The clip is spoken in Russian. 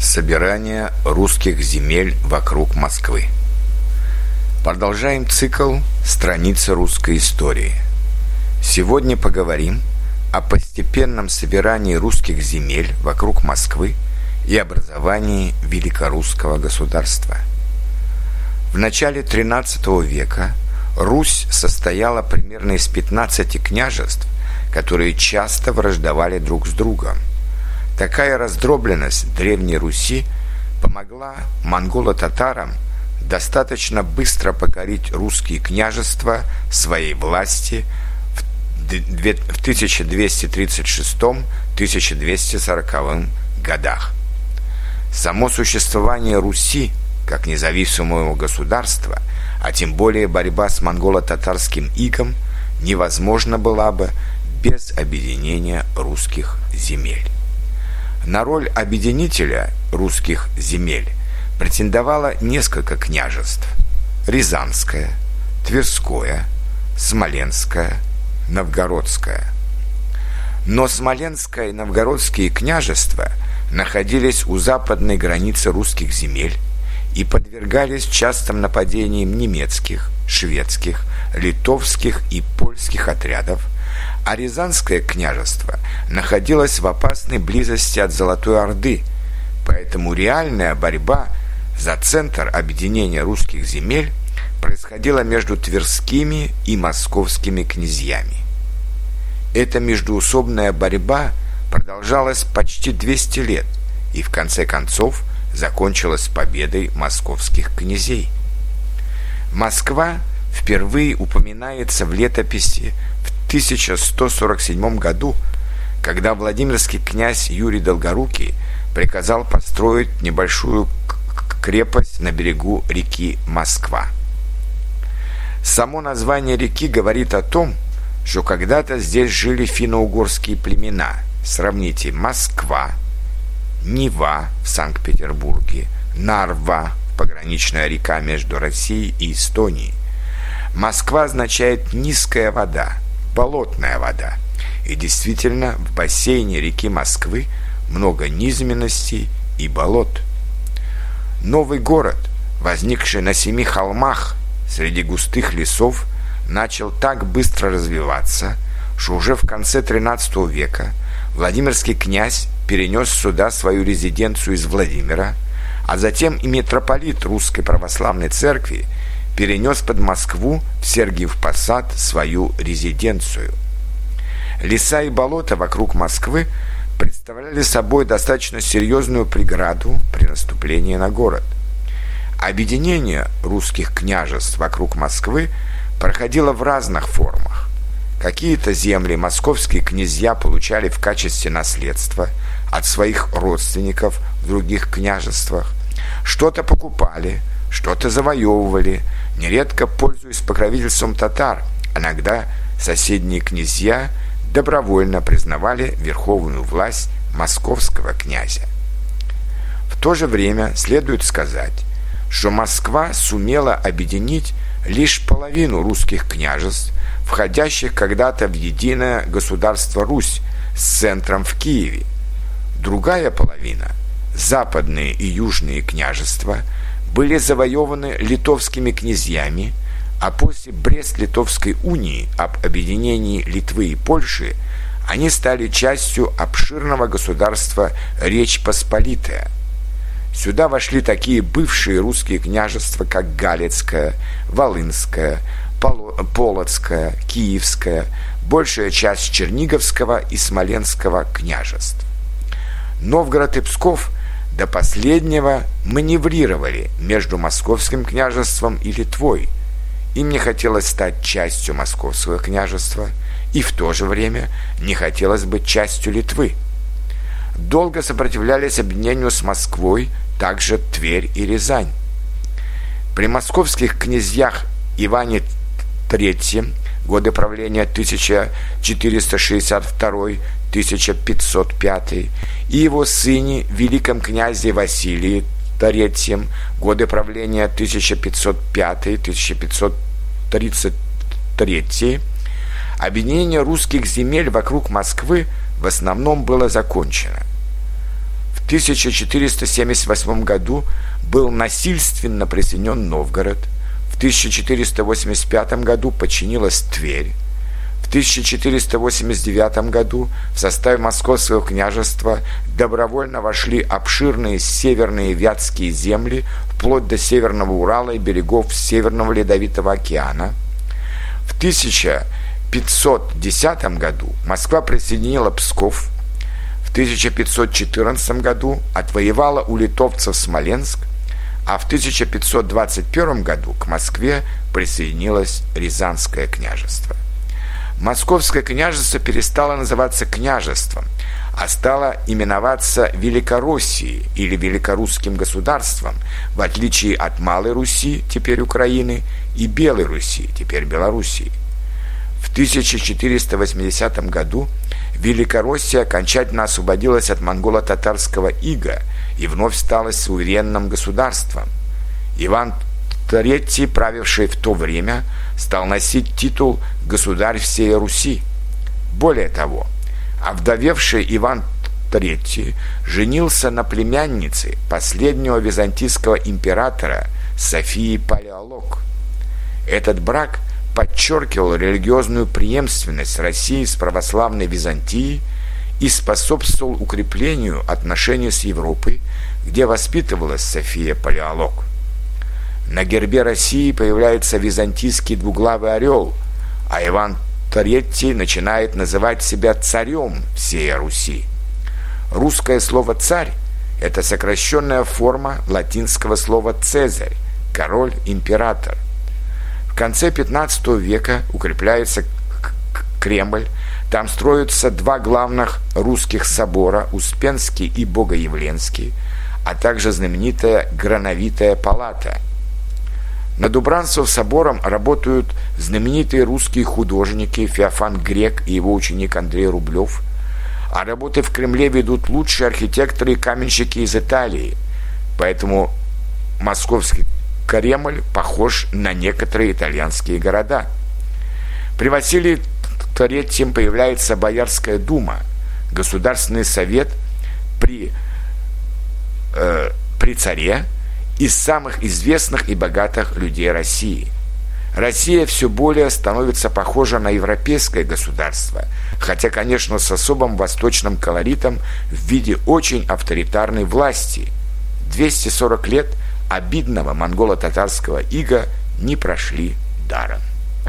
Собирание русских земель вокруг Москвы. Продолжаем цикл «Страницы русской истории». Сегодня поговорим о постепенном собирании русских земель вокруг Москвы и образовании великорусского государства. В начале XIII века Русь состояла примерно из 15 княжеств, которые часто враждовали друг с другом – Такая раздробленность Древней Руси помогла монголо-татарам достаточно быстро покорить русские княжества своей власти в 1236-1240 годах. Само существование Руси как независимого государства, а тем более борьба с монголо-татарским игом невозможна была бы без объединения русских земель. На роль объединителя русских земель претендовало несколько княжеств – Рязанское, Тверское, Смоленское, Новгородское. Но Смоленское и Новгородские княжества находились у западной границы русских земель и подвергались частым нападениям немецких, шведских, литовских и польских отрядов – а Рязанское княжество находилось в опасной близости от Золотой Орды, поэтому реальная борьба за центр объединения русских земель происходила между тверскими и московскими князьями. Эта междуусобная борьба продолжалась почти 200 лет и в конце концов закончилась победой московских князей. Москва впервые упоминается в летописи 1147 году, когда Владимирский князь Юрий Долгорукий приказал построить небольшую крепость на берегу реки Москва. Само название реки говорит о том, что когда-то здесь жили финно-угорские племена. Сравните Москва, Нева в Санкт-Петербурге, Нарва, пограничная река между Россией и Эстонией. Москва означает «низкая вода», болотная вода. И действительно, в бассейне реки Москвы много низменностей и болот. Новый город, возникший на семи холмах среди густых лесов, начал так быстро развиваться, что уже в конце XIII века Владимирский князь перенес сюда свою резиденцию из Владимира, а затем и митрополит Русской Православной Церкви – перенес под Москву в Сергиев Посад свою резиденцию. Леса и болота вокруг Москвы представляли собой достаточно серьезную преграду при наступлении на город. Объединение русских княжеств вокруг Москвы проходило в разных формах. Какие-то земли московские князья получали в качестве наследства от своих родственников в других княжествах, что-то покупали, что-то завоевывали, нередко пользуясь покровительством татар, иногда соседние князья добровольно признавали верховную власть московского князя. В то же время следует сказать, что Москва сумела объединить лишь половину русских княжеств, входящих когда-то в единое государство Русь с центром в Киеве. Другая половина, западные и южные княжества – были завоеваны литовскими князьями, а после Брест-Литовской унии об объединении Литвы и Польши они стали частью обширного государства Речь Посполитая. Сюда вошли такие бывшие русские княжества, как Галицкое, Волынское, Полоцкое, Киевское, большая часть Черниговского и Смоленского княжеств. Новгород и Псков – до последнего маневрировали между Московским княжеством и Литвой. Им не хотелось стать частью Московского княжества, и в то же время не хотелось быть частью Литвы. Долго сопротивлялись объединению с Москвой также Тверь и Рязань. При московских князьях Иване III годы правления 1462-1505 и его сыне, великом князе Василии III, годы правления 1505-1533, объединение русских земель вокруг Москвы в основном было закончено. В 1478 году был насильственно присоединен Новгород, в 1485 году подчинилась Тверь, в 1489 году в составе Московского княжества добровольно вошли обширные северные вятские земли вплоть до Северного Урала и берегов Северного Ледовитого океана. В 1510 году Москва присоединила Псков, в 1514 году отвоевала у литовцев Смоленск, а в 1521 году к Москве присоединилось Рязанское княжество. Московское княжество перестало называться княжеством, а стало именоваться Великороссией или Великорусским государством, в отличие от Малой Руси, теперь Украины, и Белой Руси, теперь Белоруссии. В 1480 году Великороссия окончательно освободилась от монголо-татарского ига и вновь стала суверенным государством. Иван III, правивший в то время, стал носить титул «Государь всей Руси». Более того, овдовевший Иван III женился на племяннице последнего византийского императора Софии Палеолог. Этот брак подчеркивал религиозную преемственность России с православной Византией и способствовал укреплению отношений с Европой, где воспитывалась София Палеолог. На гербе России появляется византийский двуглавый орел, а Иван III начинает называть себя царем всей Руси. Русское слово «царь» – это сокращенная форма латинского слова «цезарь» – король, император. В конце 15 века укрепляется Кремль, там строятся два главных русских собора – Успенский и Богоявленский, а также знаменитая Грановитая палата – над Убранцев собором работают знаменитые русские художники Феофан Грек и его ученик Андрей Рублев, а работы в Кремле ведут лучшие архитекторы и каменщики из Италии, поэтому московский Кремль похож на некоторые итальянские города. При Василии III появляется Боярская дума, Государственный совет при, э, при царе, из самых известных и богатых людей России. Россия все более становится похожа на европейское государство, хотя, конечно, с особым восточным колоритом в виде очень авторитарной власти. 240 лет обидного монголо-татарского ига не прошли даром.